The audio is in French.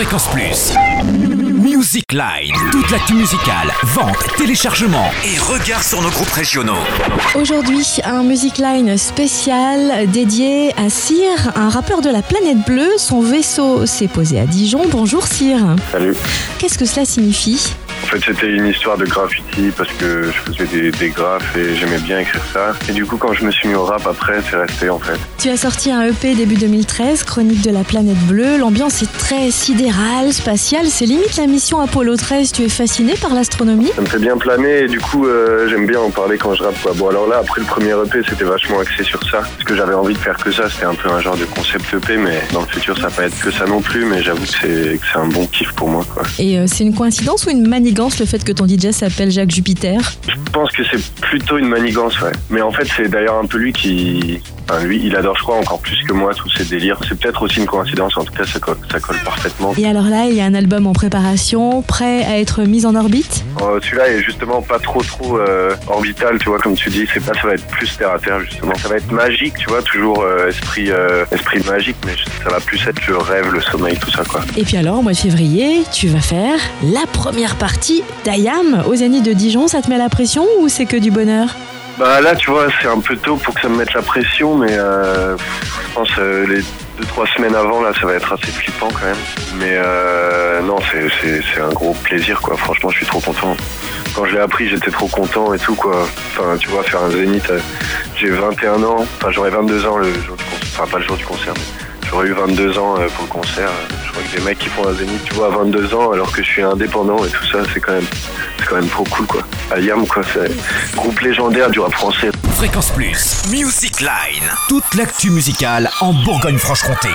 Fréquence Plus. Music Line. Toute l'actu musicale, vente, téléchargement et regard sur nos groupes régionaux. Aujourd'hui, un Music Line spécial dédié à Cyr, un rappeur de la planète bleue. Son vaisseau s'est posé à Dijon. Bonjour Cyr. Salut. Qu'est-ce que cela signifie? Fait, c'était une histoire de graffiti parce que je faisais des, des graphes et j'aimais bien écrire ça. Et du coup, quand je me suis mis au rap après, c'est resté en fait. Tu as sorti un EP début 2013, Chronique de la planète bleue. L'ambiance est très sidérale, spatiale. C'est limite la mission Apollo 13. Tu es fasciné par l'astronomie? Ça me fait bien planer et du coup, euh, j'aime bien en parler quand je rappe. Quoi. Bon, alors là, après le premier EP, c'était vachement axé sur ça. Parce que j'avais envie de faire que ça. C'était un peu un genre de concept EP, mais dans le futur, ça va pas être que ça non plus. Mais j'avoue que c'est un bon kiff pour moi. Quoi. Et euh, c'est une coïncidence ou une manigance le fait que ton DJ s'appelle Jacques Jupiter Je pense que c'est plutôt une manigance, ouais. Mais en fait, c'est d'ailleurs un peu lui qui. Enfin, lui, il adore, je crois, encore plus que moi, tous ces délires. C'est peut-être aussi une coïncidence, en tout cas, ça colle, ça colle parfaitement. Et alors là, il y a un album en préparation, prêt à être mis en orbite Euh, Celui-là est justement pas trop trop euh, orbital, tu vois, comme tu dis. C'est pas, ça va être plus terre à terre justement. Ça va être magique, tu vois, toujours euh, esprit euh, esprit magique, mais ça va plus être le rêve, le sommeil, tout ça quoi. Et puis alors, au mois de février, tu vas faire la première partie d'Ayam au Zénith de Dijon. Ça te met la pression ou c'est que du bonheur? Bah là, tu vois, c'est un peu tôt pour que ça me mette la pression, mais euh, je pense euh, les deux trois semaines avant là, ça va être assez flippant quand même. Mais euh, non, c'est un gros plaisir quoi. Franchement, je suis trop content. Quand je l'ai appris, j'étais trop content et tout quoi. Enfin, tu vois, faire un zénith, euh, j'ai 21 ans. Enfin, j'aurai 22 ans le jour du concert. Enfin, pas le jour du concert, j'aurais eu 22 ans euh, pour le concert. Je crois que des mecs qui font un zénith, tu vois, à 22 ans, alors que je suis indépendant et tout ça, c'est quand même, c'est quand même trop cool quoi. Ayam quoi, c'est groupe légendaire du rap français. Fréquence Plus. Music Line. Toute l'actu musicale en Bourgogne-Franche-Comté.